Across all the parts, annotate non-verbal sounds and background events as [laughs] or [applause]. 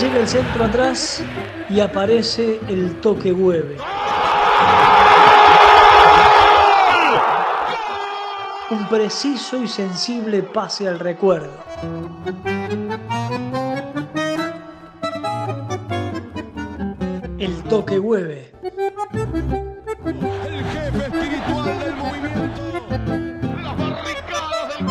Llega el centro atrás y aparece el toque hueve. Un preciso y sensible pase al recuerdo. El toque hueve. El jefe espiritual del movimiento. Las barricadas del.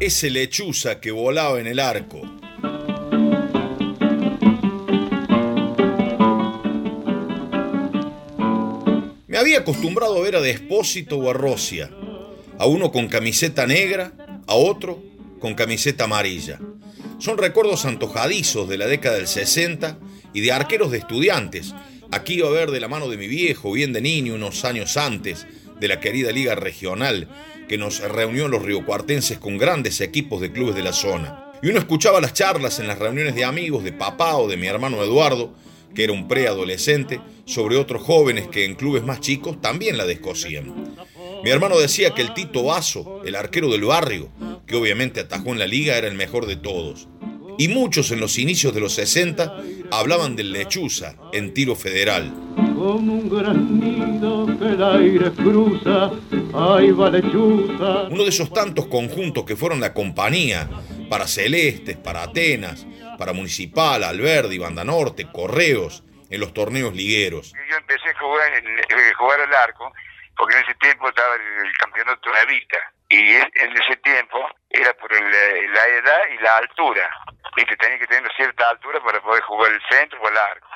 Ese lechuza que volaba en el arco. Me había acostumbrado a ver a Despósito o a Rosia, a uno con camiseta negra, a otro con camiseta amarilla. Son recuerdos antojadizos de la década del 60 y de arqueros de estudiantes. Aquí iba a ver de la mano de mi viejo, bien de niño, unos años antes de la querida Liga Regional, que nos reunió los riocuartenses con grandes equipos de clubes de la zona. Y uno escuchaba las charlas en las reuniones de amigos de papá o de mi hermano Eduardo, que era un preadolescente, sobre otros jóvenes que en clubes más chicos también la descosían. Mi hermano decía que el Tito Vaso, el arquero del barrio, que obviamente atajó en la liga, era el mejor de todos. Y muchos en los inicios de los 60 hablaban del Lechuza en tiro federal. Como un gran nido que el aire cruza, ahí va lechuza. Uno de esos tantos conjuntos que fueron la compañía para Celestes, para Atenas, para Municipal, Alberdi, Banda Norte, Correos, en los torneos ligueros. Yo empecé a jugar, en, eh, jugar al arco porque en ese tiempo estaba el, el campeonato de la vista y en ese tiempo era por el, eh, la edad y la altura. Viste, tenía que tener cierta altura para poder jugar el centro o el arco.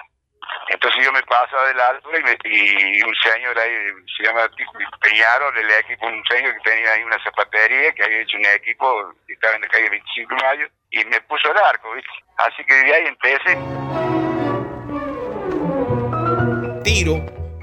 Entonces yo me pasaba de la y, me- y un señor ahí, se llama Peñarol, el equipo, un señor que tenía ahí una zapatería, que había hecho un equipo, que estaba en la calle 25 de mayo, y me puso el arco, ¿viste? Así que de ahí empecé. Tiro,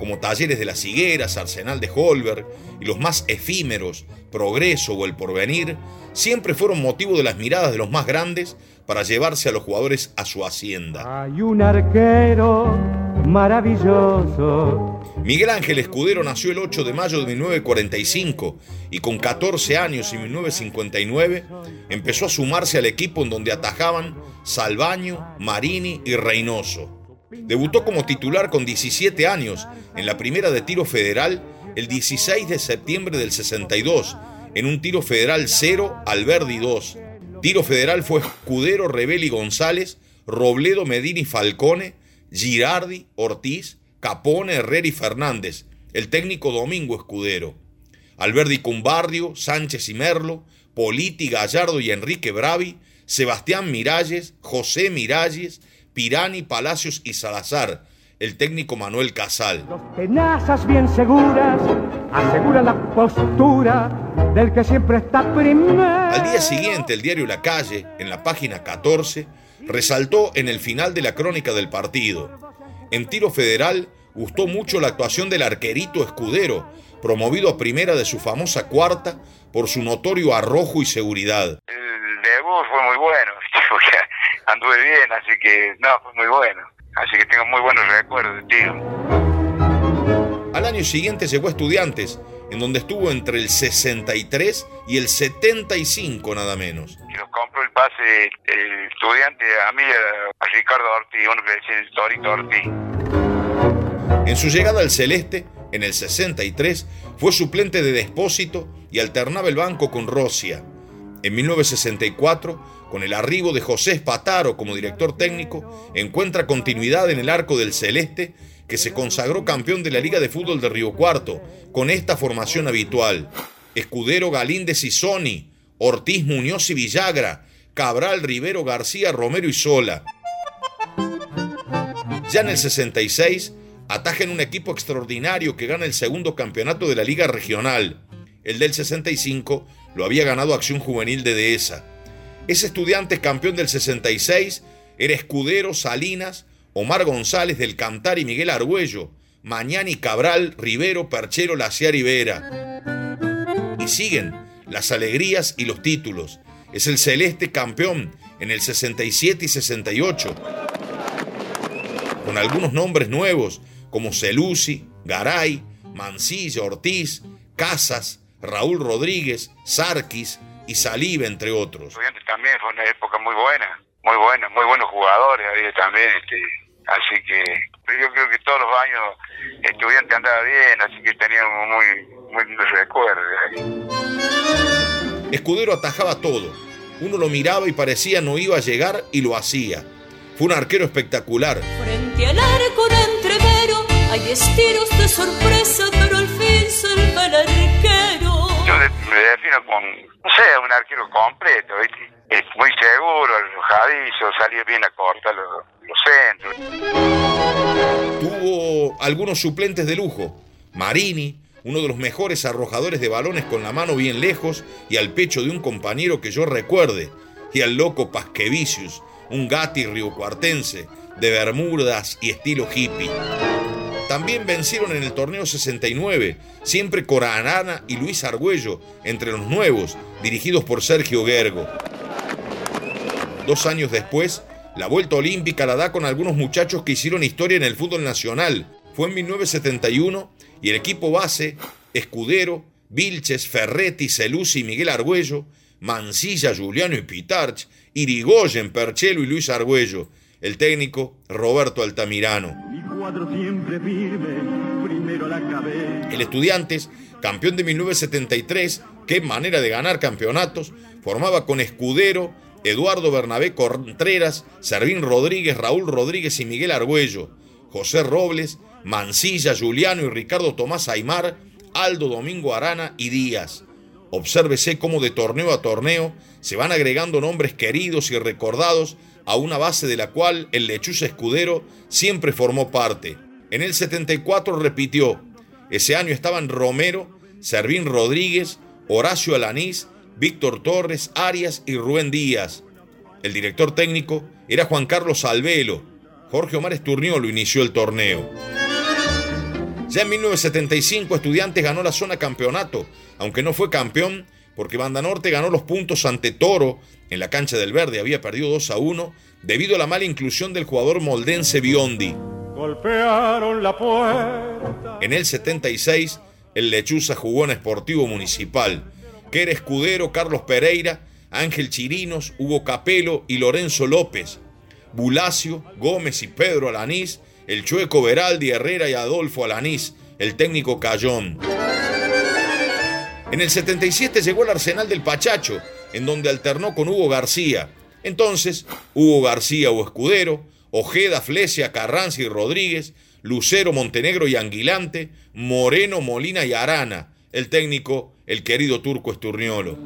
como Talleres de las Higueras, Arsenal de Holberg y los más efímeros, Progreso o El Porvenir, siempre fueron motivo de las miradas de los más grandes para llevarse a los jugadores a su hacienda. Hay un arquero maravilloso. Miguel Ángel Escudero nació el 8 de mayo de 1945 y con 14 años en 1959 empezó a sumarse al equipo en donde atajaban Salvaño, Marini y Reynoso. Debutó como titular con 17 años en la primera de tiro federal el 16 de septiembre del 62 en un tiro federal 0 Alberdi 2. Tiro federal fue Escudero, Rebeli González, Robledo, Medina y Falcone, Girardi, Ortiz, Capone, Herrera y Fernández, el técnico Domingo Escudero. Alberdi Cumbardio, Sánchez y Merlo, Politi, Gallardo y Enrique Bravi, Sebastián Miralles, José Miralles, Pirani, Palacios y Salazar, el técnico Manuel Casal. Tenazas bien seguras aseguran la postura del que siempre está primero. Al día siguiente, el diario La Calle, en la página 14, resaltó en el final de la crónica del partido. En tiro federal, gustó mucho la actuación del arquerito Escudero, promovido a primera de su famosa cuarta por su notorio arrojo y seguridad. El debut fue muy bueno, [laughs] porque anduve bien, así que no, fue muy bueno. Así que tengo muy buenos recuerdos tío. Al año siguiente llegó a Estudiantes, en donde estuvo entre el 63 y el 75 nada menos. Y nos compró el pase el estudiante a mí, a Ricardo Ortiz, uno que decía el Torito Ortiz. En su llegada al Celeste, en el 63, fue suplente de Despósito y alternaba el banco con Rosia. En 1964, con el arribo de José Espataro como director técnico, encuentra continuidad en el arco del Celeste, que se consagró campeón de la Liga de Fútbol de Río Cuarto, con esta formación habitual. Escudero Galíndez y Sony, Ortiz Muñoz y Villagra, Cabral Rivero García Romero y Sola. Ya en el 66, ataja en un equipo extraordinario que gana el segundo campeonato de la Liga Regional. El del 65 lo había ganado Acción Juvenil de Dehesa. Ese estudiante campeón del 66 era Escudero, Salinas, Omar González del Cantar y Miguel Argüello, Mañani Cabral, Rivero, Perchero, Laciar y Vera. Y siguen las alegrías y los títulos. Es el celeste campeón en el 67 y 68, con algunos nombres nuevos como Celusi, Garay, Mancilla, Ortiz, Casas, Raúl Rodríguez, Sarquis y Saliva, entre otros. Estudiantes también fue una época muy buena, muy buena, muy buenos jugadores había también, este, así que yo creo que todos los años estudiante andaba bien, así que teníamos muy, muy lindos recuerdos. Escudero atajaba todo. Uno lo miraba y parecía no iba a llegar y lo hacía. Fue un arquero espectacular. Frente al arco de hay estiros de sorpresa, pero al fin salva el arquero. Yo me defino con, no sé, un arquero completo, ¿viste? Es muy seguro, arrojadizo, salió bien a cortar los, los centros. Tuvo algunos suplentes de lujo. Marini, uno de los mejores arrojadores de balones con la mano bien lejos y al pecho de un compañero que yo recuerde. Y al loco Pasquevicius, un gati riocuartense, de Bermudas y estilo hippie. También vencieron en el torneo 69, siempre Coranana y Luis Argüello, entre los nuevos, dirigidos por Sergio Gergo. Dos años después, la vuelta olímpica la da con algunos muchachos que hicieron historia en el fútbol nacional. Fue en 1971 y el equipo base, Escudero, Vilches, Ferretti, Celusi y Miguel Argüello, Mancilla, Juliano y Pitarch, Irigoyen, Perchelo y Luis Argüello, el técnico Roberto Altamirano. Mi cuadro siempre firme, primero la cabeza. El Estudiantes, campeón de 1973, qué manera de ganar campeonatos, formaba con Escudero, Eduardo Bernabé Contreras, Servín Rodríguez, Raúl Rodríguez y Miguel Argüello, José Robles, Mancilla, Juliano y Ricardo Tomás Aymar, Aldo Domingo Arana y Díaz. Obsérvese cómo de torneo a torneo se van agregando nombres queridos y recordados a una base de la cual el lechuza escudero siempre formó parte. En el 74 repitió. Ese año estaban Romero, Servín Rodríguez, Horacio Alanís, Víctor Torres, Arias y Rubén Díaz. El director técnico era Juan Carlos Alvelo. Jorge Omar Esturniolo inició el torneo. Ya en 1975 Estudiantes ganó la zona campeonato, aunque no fue campeón porque Banda Norte ganó los puntos ante Toro en la cancha del Verde, había perdido 2 a 1 debido a la mala inclusión del jugador moldense Biondi. Golpearon la puerta. En el 76 el Lechuza jugó en Sportivo Municipal, que era escudero Carlos Pereira, Ángel Chirinos, Hugo Capelo y Lorenzo López, Bulacio, Gómez y Pedro Alanís, el Chueco Veraldi Herrera y Adolfo Alanís, el técnico Cayón. En el 77 llegó al Arsenal del Pachacho, en donde alternó con Hugo García. Entonces, Hugo García o Escudero, Ojeda, Flesia, Carranza y Rodríguez, Lucero, Montenegro y Anguilante, Moreno, Molina y Arana. El técnico, el querido turco Esturniolo.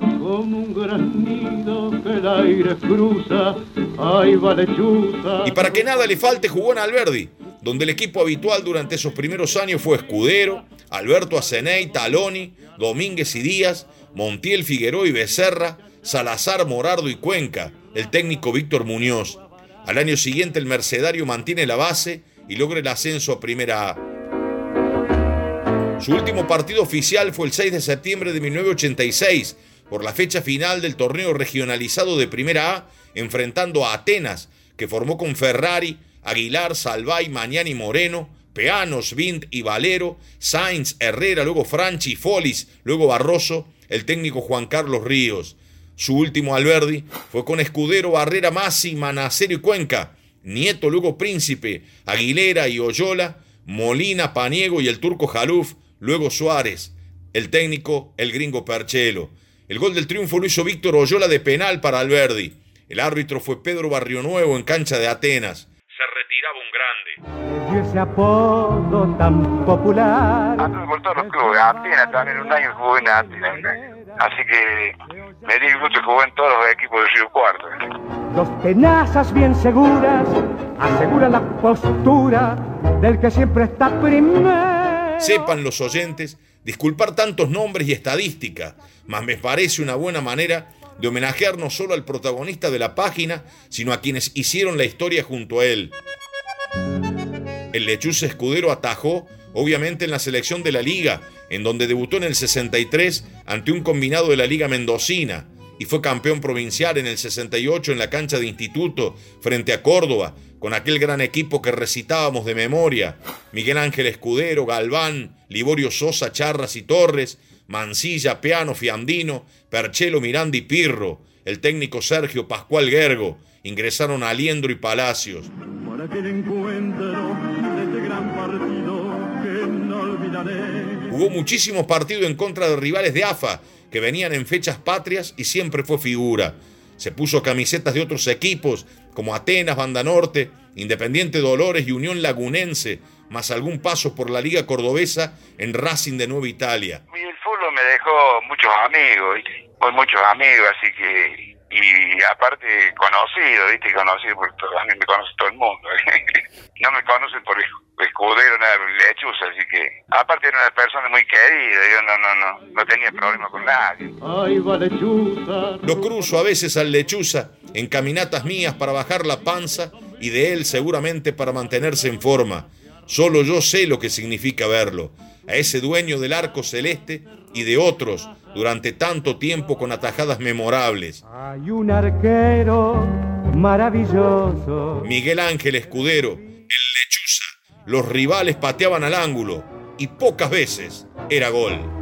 Como un gran nido que el aire cruza, ahí va lechuza. Y para que nada le falte, jugó en Alberdi, donde el equipo habitual durante esos primeros años fue Escudero, Alberto Aceney, Taloni, Domínguez y Díaz, Montiel, Figueroa y Becerra, Salazar, Morardo y Cuenca, el técnico Víctor Muñoz. Al año siguiente el Mercedario mantiene la base y logra el ascenso a Primera A. Su último partido oficial fue el 6 de septiembre de 1986, por la fecha final del torneo regionalizado de Primera A, enfrentando a Atenas, que formó con Ferrari, Aguilar, Salvay, Mañani Moreno, Peanos, Vint y Valero, Sainz, Herrera, luego Franchi, Folis, luego Barroso, el técnico Juan Carlos Ríos. Su último Alberdi fue con Escudero, Barrera, Massi, Manacero y Cuenca, Nieto, luego Príncipe, Aguilera y Oyola, Molina, Paniego y el turco Jaluf, luego Suárez, el técnico, el gringo Perchelo. El gol del triunfo lo hizo Víctor Oyola de penal para Alberdi. El árbitro fue Pedro Barrionuevo en cancha de Atenas. Se retiraba un grande. Y ese apodo tan popular. Anduve por todos los clubes, Atenas también, un año jugué en Atenas. Así que me di gusto jugué en todos los equipos de Río Cuarto. Dos tenazas bien seguras aseguran la postura del que siempre está primero. Sepan los oyentes disculpar tantos nombres y estadísticas, mas me parece una buena manera de homenajear no solo al protagonista de la página, sino a quienes hicieron la historia junto a él. El lechuza escudero atajó, obviamente, en la selección de la liga, en donde debutó en el 63 ante un combinado de la liga mendocina, y fue campeón provincial en el 68 en la cancha de instituto frente a Córdoba, con aquel gran equipo que recitábamos de memoria, Miguel Ángel Escudero, Galván, Liborio Sosa, Charras y Torres, Mancilla, Piano, Fiandino, Perchelo, Miranda y Pirro, el técnico Sergio Pascual Gergo, ingresaron a Aliendro y Palacios. Jugó muchísimos partidos en contra de rivales de AFA que venían en fechas patrias y siempre fue figura. Se puso camisetas de otros equipos como Atenas, Banda Norte, Independiente Dolores y Unión Lagunense, más algún paso por la Liga Cordobesa en Racing de Nueva Italia. el fútbol me dejó muchos amigos, muchos amigos, así que y aparte conocido, ¿viste? Conocido por todo, a mí me conoce todo el mundo. No me conocen por escudero, nada, lechuza, así que aparte era una persona muy querida, yo no, no, no, no tenía problema con nadie. Ay, va lechuza. Lo cruzo a veces al lechuza en caminatas mías para bajar la panza y de él seguramente para mantenerse en forma. Solo yo sé lo que significa verlo, a ese dueño del arco celeste y de otros durante tanto tiempo con atajadas memorables. Hay un arquero maravilloso. Miguel Ángel Escudero, el lechuza. Los rivales pateaban al ángulo y pocas veces era gol.